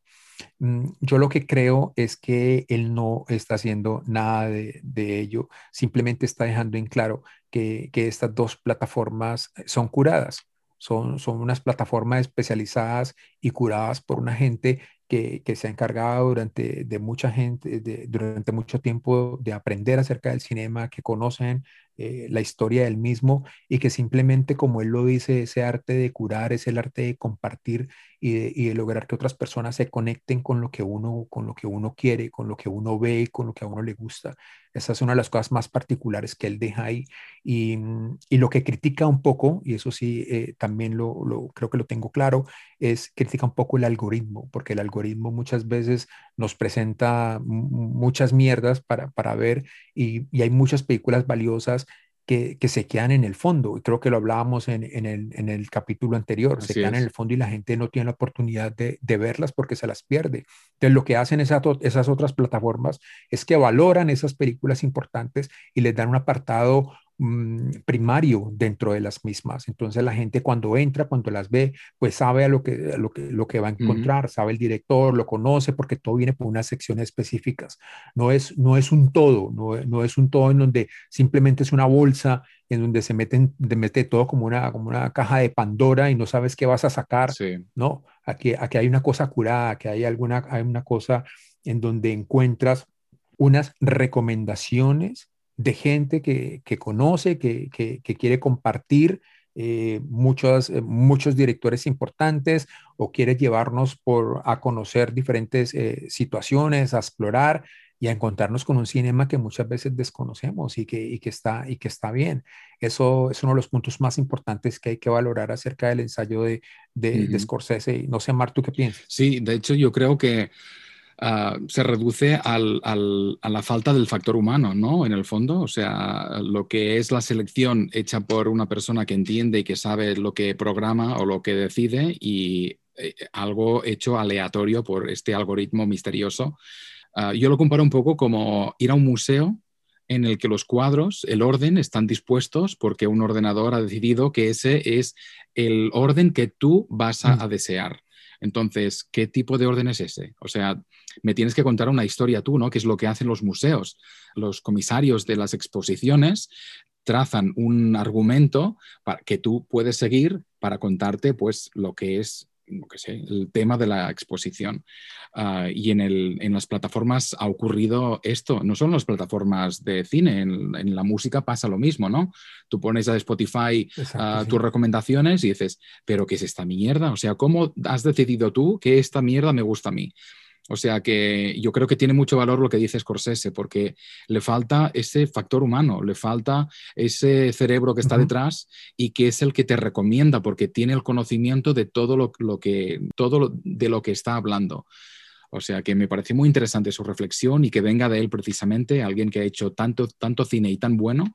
Mm, yo lo que creo es que él no está haciendo nada de, de ello, simplemente está dejando en claro que, que estas dos plataformas son curadas son, son unas plataformas especializadas y curadas por una gente que, se ha encargado durante, de mucha gente, de, durante mucho tiempo de aprender acerca del cinema, que conocen eh, la historia del mismo y que simplemente, como él lo dice, ese arte de curar es el arte de compartir y de, lograr que otras personas se conecten con lo que uno, con lo que uno quiere, con lo que uno ve, con lo que a uno le gusta. Esa es una de las cosas más particulares que él deja ahí. Y, y lo que critica un poco, y eso sí, eh, también lo, creo que lo tengo claro, es critica un poco el algoritmo, porque el algoritmo muchas veces nos presenta muchas mierdas para, para ver y, y hay muchas películas valiosas que, se quedan en el fondo. Y creo que lo hablábamos en, el, capítulo anterior. se quedan en el fondo y la gente no tiene la oportunidad de, verlas porque se las pierde. Entonces, lo que hacen esas otras plataformas es que valoran esas películas importantes y les dan un apartado primario dentro de las mismas. Entonces la gente cuando entra, cuando las ve, pues sabe a lo que, lo que, lo que va a encontrar, sabe el director, lo conoce, porque todo viene por unas secciones específicas. No es, no es un todo, no, no es un todo en donde simplemente es una bolsa en donde se meten, de mete todo como una, como una caja de Pandora y no sabes qué vas a sacar, ¿no? Aquí, aquí hay una cosa curada, que hay alguna, hay una cosa en donde encuentras unas recomendaciones de gente que, conoce, que, quiere compartir eh, muchos, eh, muchos directores importantes o quiere llevarnos por, a conocer diferentes eh, situaciones, a explorar y a encontrarnos con un cinema que muchas veces desconocemos y que, que, está, y que está bien. Eso es uno de los puntos más importantes que hay que valorar acerca del ensayo de, de, Scorsese. No sé, Mar, ¿tú qué piensas? Sí, de hecho yo creo que Ah, se reduce a la falta del factor humano, ¿no? En el fondo, o sea, lo que es la selección hecha por una persona que entiende y que sabe lo que programa o lo que decide y eh, algo hecho aleatorio por este algoritmo misterioso. Ah, yo lo comparo un poco como ir a un museo en el que los cuadros, el orden, están dispuestos porque un ordenador ha decidido que ese es el orden que tú vas a, mm. a desear. Entonces, ¿qué tipo de orden es ese? O sea, me tienes que contar una historia tú, ¿no? Que es lo que hacen los museos. Los comisarios de las exposiciones trazan un argumento para, que tú puedes seguir para contarte pues lo que es el tema de la exposición. Ah, y en, el, en, las plataformas ha ocurrido esto, no son las plataformas de cine, en, la música pasa lo mismo, ¿no? Tú pones a Spotify ah, tus recomendaciones y dices, pero ¿qué es esta mierda? O sea, ¿cómo has decidido tú que esta mierda me gusta a mí? O sea que yo creo que tiene mucho valor lo que dice Scorsese, porque le falta ese factor humano, le falta ese cerebro que está detrás y que es el que te recomienda, porque tiene el conocimiento de todo lo, que, todo de lo que está hablando. O sea que me parece muy interesante su reflexión y que venga de él precisamente, alguien que ha hecho tanto, tanto cine y tan bueno,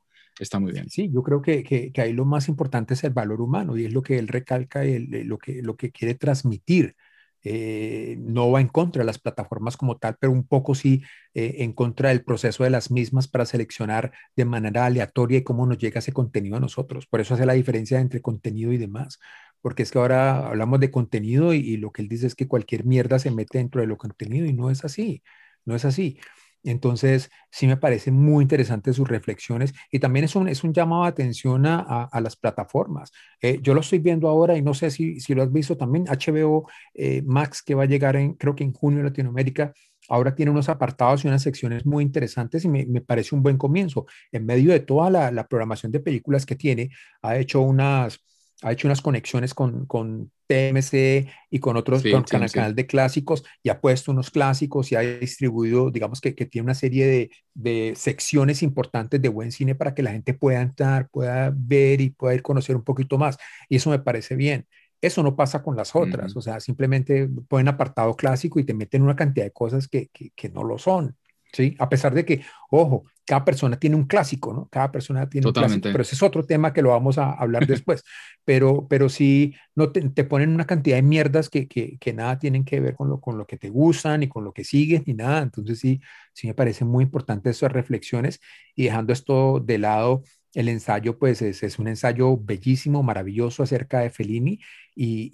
está muy bien. Sí, yo creo que, que, ahí lo más importante es el valor humano y es lo que él recalca y lo, que, lo que quiere transmitir. Eh, no va en contra de las plataformas como tal, pero un poco sí eh, en contra del proceso de las mismas para seleccionar de manera aleatoria y cómo nos llega ese contenido a nosotros. Por eso hace la diferencia entre contenido y demás, porque es que ahora hablamos de contenido y, y lo que él dice es que cualquier mierda se mete dentro de lo contenido y no es así, no es así. Entonces, sí me parece muy interesante sus reflexiones y también es un, es un llamado de atención a, las plataformas. Eh, yo lo estoy viendo ahora y no sé si, si lo has visto también, HBO eh, Max, que va a llegar en, creo que en junio en Latinoamérica, ahora tiene unos apartados y unas secciones muy interesantes y me, me parece un buen comienzo. En medio de toda la, la programación de películas que tiene, ha hecho unas ha hecho unas conexiones con, con TMC y con otros, con el canal de clásicos y ha puesto unos clásicos y ha distribuido, digamos que, que tiene una serie de, de, secciones importantes de buen cine para que la gente pueda entrar, pueda ver y pueda ir conocer un poquito más. Y eso me parece bien. Eso no pasa con las otras, o sea, simplemente ponen apartado clásico y te meten una cantidad de cosas que, que, que no lo son. ¿Sí? A pesar de que, ojo, cada persona tiene un clásico, ¿no? Cada persona tiene un clásico, pero ese es otro tema que lo vamos a hablar después. pero, pero sí, no te, ponen una cantidad de mierdas que, que, que, nada tienen que ver con lo, con lo que te gustan, ni con lo que sigues, ni nada. Entonces sí, sí me parece muy importante esas reflexiones y dejando esto de lado, el ensayo, pues es, es, un ensayo bellísimo, maravilloso acerca de Fellini y,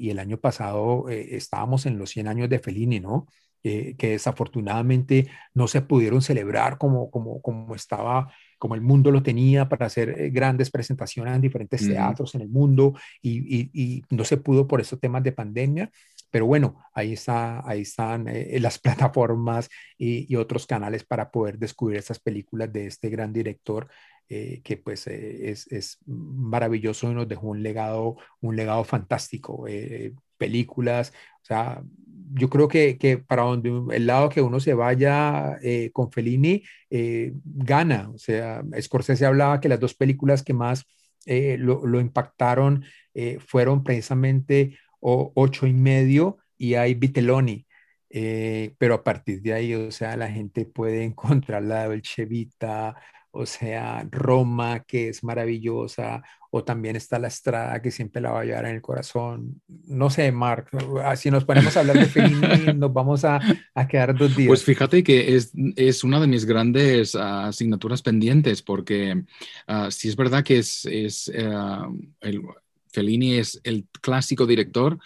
y, el año pasado eh, estábamos en los 100 años de Fellini, ¿no? Eh, que desafortunadamente no se pudieron celebrar como, como, como estaba como el mundo lo tenía para hacer eh, grandes presentaciones en diferentes teatros en el mundo y, y, no se pudo por esos temas de pandemia. Pero bueno, ahí, está, ahí están eh, las plataformas y, y, otros canales para poder descubrir estas películas de este gran director eh, que pues eh, es, es, maravilloso y nos dejó un legado, un legado fantástico. Eh, películas, o sea, yo creo que, que, para donde el lado que uno se vaya con Fellini gana. O sea, Scorsese hablaba que las dos películas que más lo, lo, impactaron fueron precisamente ocho y medio y hay Vitelloni. pero a partir de ahí, o sea, la gente puede encontrar la Dolce Vita, o sea, Roma, que es maravillosa, o también está la Estrada, que siempre la va a llevar en el corazón. No sé, Mark, ah, si nos ponemos a hablar de Fellini, nos vamos a, a, quedar dos días. Pues fíjate que es, es una de mis grandes uh, asignaturas pendientes, porque uh, sí es verdad que es, es uh, el, Fellini es el clásico director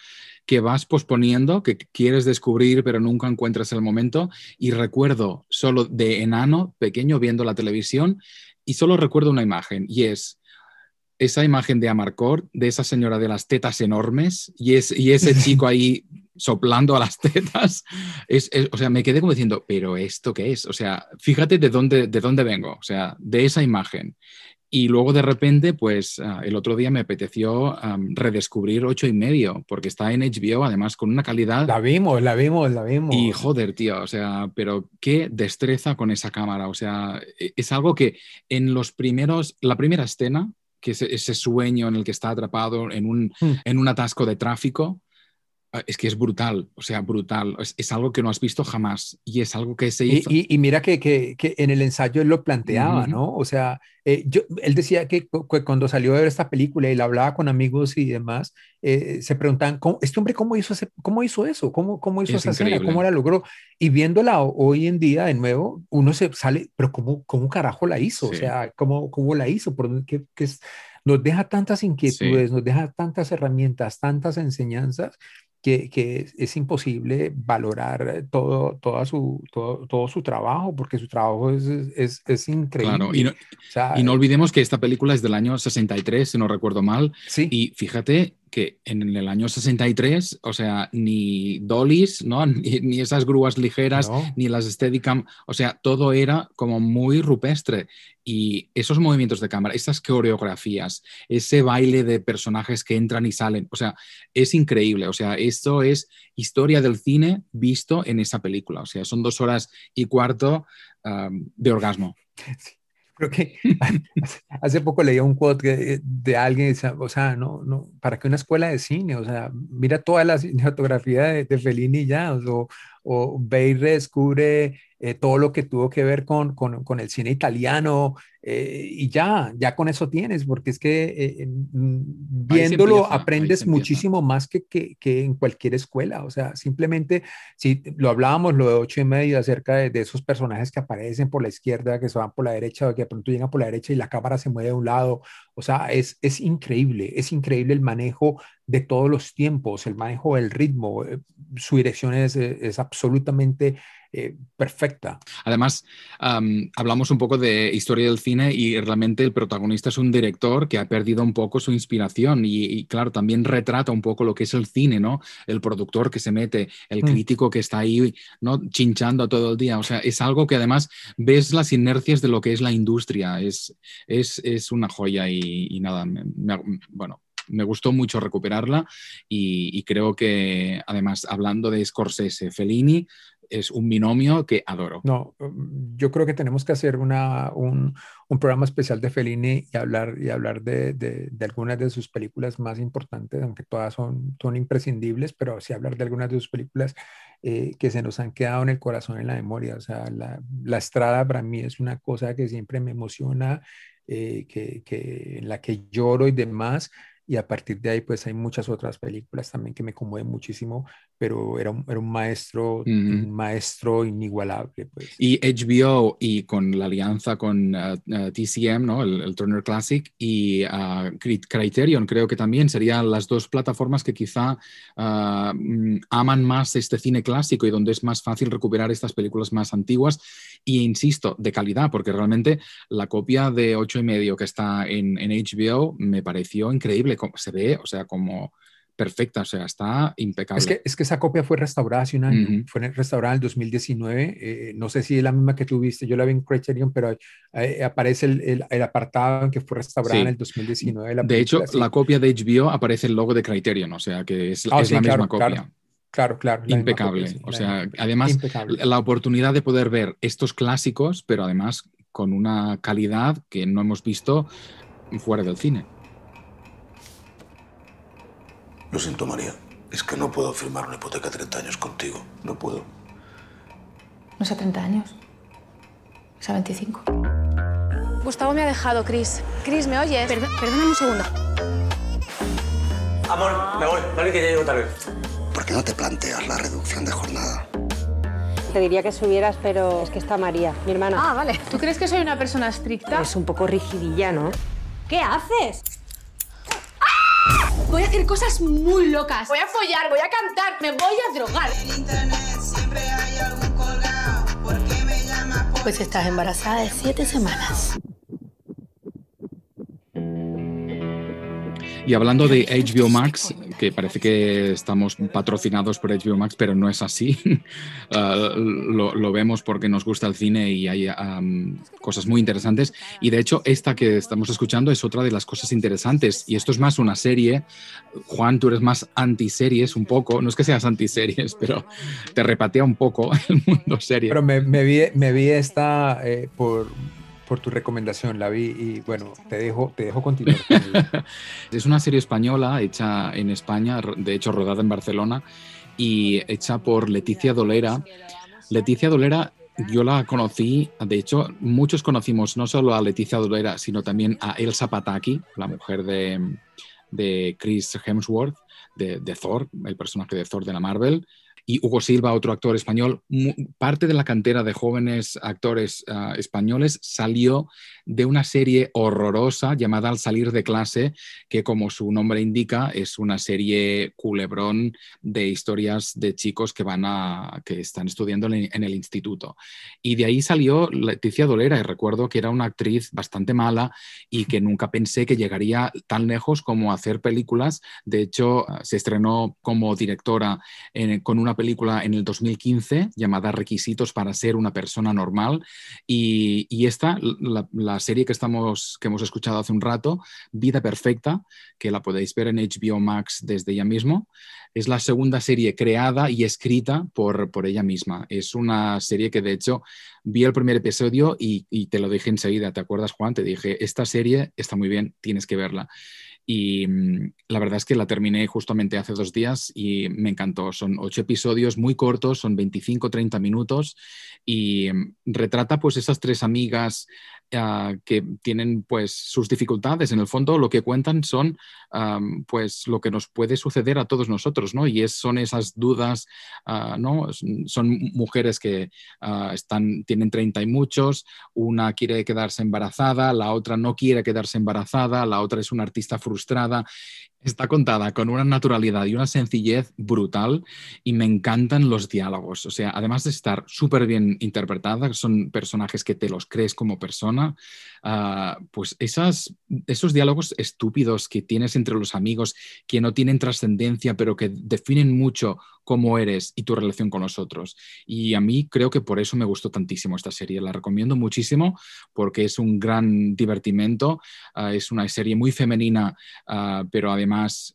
que vas posponiendo, que quieres descubrir pero nunca encuentras el momento. Y recuerdo solo de enano, pequeño, viendo la televisión, y solo recuerdo una imagen, y es esa imagen de Amarcord, de esa señora de las tetas enormes, y, es, y ese chico ahí soplando a las tetas. Es, o sea, me quedé como diciendo, ¿pero esto qué es? O sea, fíjate de dónde, de dónde vengo, o sea, de esa imagen. Y luego de repente, pues uh, el otro día me apeteció um, redescubrir ocho y medio, porque está en HBO, además con una calidad. La vimos, la vimos, la vimos. Y joder, tío, o sea, pero qué destreza con esa cámara. O sea, e, es algo que en los primeros, la primera escena, que es ese sueño en el que está atrapado en un, hmm. en un atasco de tráfico, Ah, es que es brutal, o sea, brutal. Es, es, algo que no has visto jamás y es algo que se hizo. Y, y, mira que, que, que, en el ensayo él lo planteaba, uh -huh. ¿no? O sea, eh, yo, él decía que, que, cuando salió de ver esta película y la hablaba con amigos y demás, eh, se preguntaban, ¿cómo, ¿este hombre cómo hizo, ese, cómo hizo eso? ¿Cómo, cómo hizo es esa increíble. escena? ¿Cómo la logró? Y viéndola hoy en día de nuevo, uno se sale, pero ¿cómo, cómo carajo la hizo? Sí. O sea, ¿cómo, cómo la hizo? ¿Por qué, qué es? Nos deja tantas inquietudes, sí. nos deja tantas herramientas, tantas enseñanzas que, que es, es, imposible valorar todo, toda su, todo, todo, su trabajo, porque su trabajo es, es, es increíble. Claro, y no, o sea, y no, olvidemos que esta película es del año 63, si no recuerdo mal. Sí. Y fíjate que en el año 63, o sea, ni dollies, ¿no? Ni, ni esas grúas ligeras, no. ni las Steadicam, o sea, todo era como muy rupestre. Y esos movimientos de cámara, esas coreografías, ese baile de personajes que entran y salen, o sea, es increíble. O sea, esto es historia del cine visto en esa película. O sea, son dos horas y cuarto um, de orgasmo. Sí. Creo que hace poco leí un quote de alguien, o sea, no, no, para que una escuela de cine, o sea, mira toda la cinematografía de, de Fellini ya, o, o ve y descubre eh, todo lo que tuvo que ver con, con, con el cine italiano eh, y ya, ya con eso tienes, porque es que eh, viéndolo empieza, aprendes muchísimo más que, que, que, en cualquier escuela, o sea, simplemente, si lo hablábamos, lo de ocho y medio acerca de, de, esos personajes que aparecen por la izquierda, que se van por la derecha, o que de pronto llegan por la derecha y la cámara se mueve de un lado, o sea, es, es increíble, es increíble el manejo de todos los tiempos, el manejo del ritmo, su dirección es, es absolutamente eh, perfecta. Además, um, hablamos un poco de historia del cine y realmente el protagonista es un director que ha perdido un poco su inspiración y, y, claro, también retrata un poco lo que es el cine, ¿no? El productor que se mete, el mm. crítico que está ahí, ¿no? Chinchando todo el día. O sea, es algo que además ves las inercias de lo que es la industria. Es, es, es una joya y, y nada, me, me, bueno, me gustó mucho recuperarla y, y, creo que además hablando de Scorsese, Fellini, es un binomio que adoro. No, yo creo que tenemos que hacer una, un, un programa especial de Fellini y hablar, y hablar de, de, de, algunas de sus películas más importantes, aunque todas son, son imprescindibles, pero sí hablar de algunas de sus películas eh, que se nos han quedado en el corazón, en la memoria. O sea, la, la Estrada para mí es una cosa que siempre me emociona, eh, que, que, en la que lloro y demás y a partir de ahí pues hay muchas otras películas también que me conmueven muchísimo, pero era un, era un maestro, uh un maestro inigualable. Pues. Y HBO y con la alianza con uh, uh, TCM, ¿no? El, el, Turner Classic y Criterion creo que también serían las dos plataformas que quizá mm, aman más este cine clásico y donde es más fácil recuperar estas películas más antiguas y insisto, de calidad, porque realmente la copia de ocho y medio que está en, en HBO me pareció increíble se ve, o sea, como perfecta, o sea, está impecable. Es que, es que esa copia fue restaurada hace un año, fue restaurada en el 2019, eh, no sé si es la misma que tú viste, yo la vi en Criterion, pero aparece el, el, apartado en que fue restaurada en el 2019. de hecho, la copia de HBO aparece el logo de Criterion, o sea, que es, ah, la misma copia. Claro, claro. Impecable. o sea, además, la oportunidad de poder ver estos clásicos, pero además con una calidad que no hemos visto fuera del cine. Lo siento, María. Es que no puedo firmar una hipoteca a 30 años contigo. No puedo. No es a 30 años. Es a 25. Gustavo me ha dejado, Chris. Chris, ¿me oyes? perdóname un segundo. Amor, me voy. Vale, que ya llego tarde. ¿Por qué no te planteas la reducción de jornada? Te diría que subieras, pero es que está María, mi hermana. Ah, vale. ¿Tú crees que soy una persona estricta? Es un poco rigidilla, ¿no? ¿Qué haces? Voy a hacer cosas muy locas. Voy a follar, voy a cantar, me voy a drogar. Pues estás embarazada de siete semanas. Y hablando de HBO Max, que parece que estamos patrocinados por HBO Max, pero no es así. Ah, lo, vemos porque nos gusta el cine y hay cosas muy interesantes. Y de hecho, esta que estamos escuchando es otra de las cosas interesantes. Y esto es más una serie. Juan, tú eres más antiseries un poco. No es que seas antiseries, pero te repatea un poco el mundo serie. Pero me, vi, me vi esta eh, por por tu recomendación, la vi y bueno, te dejo, te dejo continuar. es una serie española hecha en España, de hecho rodada en Barcelona y hecha por Leticia Dolera. Leticia Dolera yo la conocí, de hecho, muchos conocimos no solo a Leticia Dolera, sino también a Elsa Pataki, la mujer de, de Chris Hemsworth, de, de, Thor, el personaje de Thor de la Marvel y Hugo Silva, otro actor español. Parte de la cantera de jóvenes actores ah, españoles salió de una serie horrorosa llamada Al salir de clase, que como su nombre indica, es una serie culebrón de historias de chicos que van a que están estudiando en el instituto. Y de ahí salió Leticia Dolera, y recuerdo que era una actriz bastante mala y que nunca pensé que llegaría tan lejos como hacer películas. De hecho, ah, se estrenó como directora con una película en el 2015 llamada Requisitos para ser una persona normal. Y, esta, la, serie que, estamos, que hemos escuchado hace un rato, Vida Perfecta, que la podéis ver en HBO Max desde ya mismo, es la segunda serie creada y escrita por, por ella misma. Es una serie que de hecho vi el primer episodio y, y te lo dije enseguida. ¿Te acuerdas, Juan? Te dije, esta serie está muy bien, tienes que verla. Y mm, la verdad es que la terminé justamente hace dos días y me encantó. Son ocho episodios muy cortos, son 25-30 minutos y mm, retrata pues esas tres amigas Ah, que tienen pues sus dificultades. En el fondo lo que cuentan son pues lo que nos puede suceder a todos nosotros, ¿no? Y es, son esas dudas, ah, ¿no? Son mujeres que ah, están, tienen 30 y muchos, una quiere quedarse embarazada, la otra no quiere quedarse embarazada, la otra es una artista frustrada Está contada con una naturalidad y una sencillez brutal y me encantan los diálogos. O sea, además de estar súper bien interpretadas, son personajes que te los crees como persona, Ah, pues esas, esos diálogos estúpidos que tienes entre los amigos, que no tienen trascendencia, pero que definen mucho cómo eres y tu relación con los otros. Y a mí creo que por eso me gustó tantísimo esta serie. La recomiendo muchísimo porque es un gran divertimento. Ah, es una serie muy femenina, ah, pero además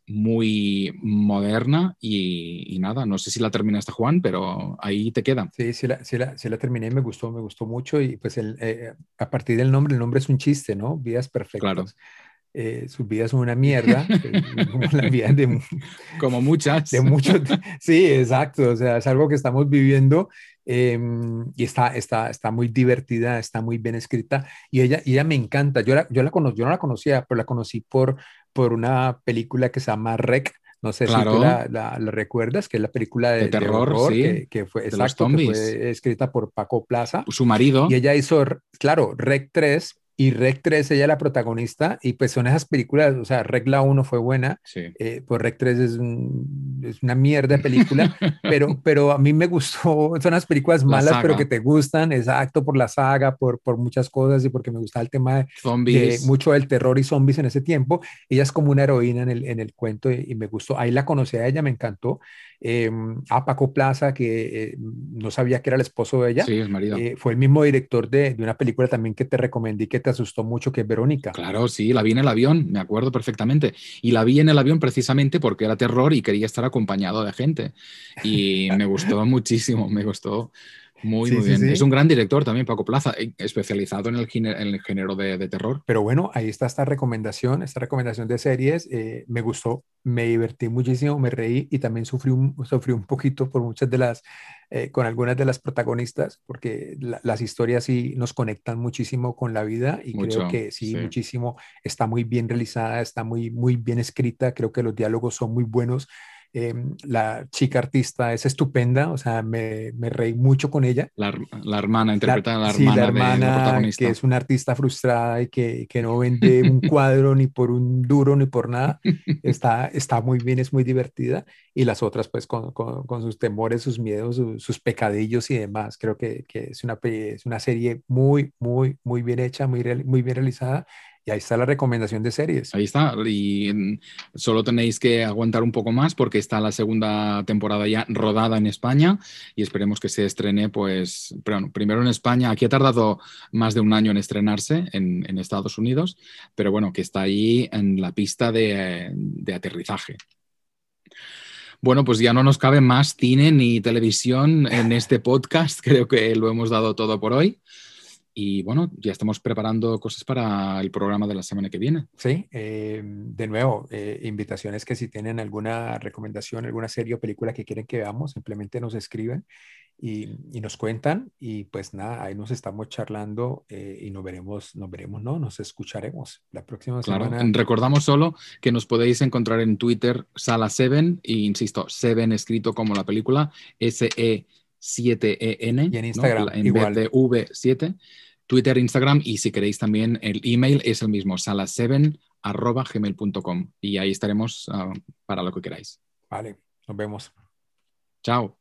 muy moderna. Y, nada, no sé si la terminaste, Juan, pero ahí te queda. Sí, sí la, sí la, sí la terminé, me gustó, me gustó mucho. Y pues el, eh, a partir del nombre, el nombre es un chiste, ¿no? Vidas perfectas. Eh, sus vidas son una mierda, como la vida de... Como muchas. De muchos. Sí, exacto. O sea, es algo que estamos viviendo em, y está, está, está muy divertida, está muy bien escrita y ella, y ella me encanta. Yo, la, yo, la conocí, yo no la conocía, pero la conocí por, por una película que se llama Rec. No sé si tú la, la, recuerdas, que es la película de, terror, sí, que, fue, exacto, que fue escrita por Paco Plaza. Su marido. Y ella hizo, claro, Rec 3, y Rec 3, ella es la protagonista, y pues son esas películas, o sea, Rec la 1 fue buena, eh, pues Rec 3 es, es, una mierda de película, pero, pero a mí me gustó, son las películas malas, pero que te gustan, exacto, por la saga, por, por muchas cosas y porque me gustaba el tema de, zombies. mucho del terror y zombies en ese tiempo. Ella es como una heroína en el, en el cuento y, y me gustó, ahí la conocí a ella, me encantó. Eh, a Paco Plaza, que eh, no sabía que era el esposo de ella. Sí, marido. Eh, fue el mismo director de, de, una película también que te recomendé y que te asustó mucho, que es Verónica. Claro, sí, la vi en el avión, me acuerdo perfectamente. Y la vi en el avión precisamente porque era terror y quería estar acompañado de gente. Y me gustó muchísimo, me gustó. Muy, Sí, muy bien. sí. Es un gran director también, Paco Plaza, eh, especializado en el, género, en el género de, de terror. Pero bueno, ahí está esta recomendación, esta recomendación de series. eh, me gustó, me divertí muchísimo, me reí y también sufrí un, sufrí un poquito por muchas de las, eh, con algunas de las protagonistas, porque la- las historias sí nos conectan muchísimo con la vida y Mucho, creo que sí, sí. muchísimo. Está muy bien realizada, está muy, muy bien escrita. Creo que los diálogos son muy buenos. Eh, la chica artista es estupenda, o sea, me, me reí mucho con ella. La, la hermana, interpreta a la sí, hermana, la de la hermana protagonista. que es una artista frustrada y que, que no vende un cuadro ni por un duro ni por nada. Está, está muy bien, es muy divertida. Y las otras, pues, con, con- con sus temores, sus miedos, su- sus pecadillos y demás. Creo que, que es, una, es una serie muy, muy, muy bien hecha, muy, real- muy bien realizada. Y ahí está la recomendación de series. Ahí está. Y solo tenéis que aguantar un poco más porque está la segunda temporada ya rodada en España y esperemos que se estrene, pues, primero en España. Aquí ha tardado más de un año en estrenarse en, Estados Unidos, pero bueno, que está ahí en la pista de aterrizaje. Bueno, pues ya no nos cabe más cine ni televisión en este podcast. Creo que lo hemos dado todo por hoy. Y bueno, ya estamos preparando cosas para el programa de la semana que viene. Sí, eh, de nuevo, eh, invitaciones que si tienen alguna recomendación, alguna serie o película que quieren que veamos, simplemente nos escriben y, y nos cuentan y pues nada, ahí nos estamos charlando eh, y nos veremos, nos veremos, ¿no? Nos escucharemos la próxima Claro, semana. recordamos solo que nos podéis encontrar en Twitter Sala7 e insisto, Seven escrito como la película S-E-7-E-N Y en Instagram, ¿no? en igual. vez de V7 Twitter, Instagram y si queréis también el email es el mismo sala7 arroba gmail.com y ahí estaremos ah, para lo que queráis. Vale, nos vemos. Chao.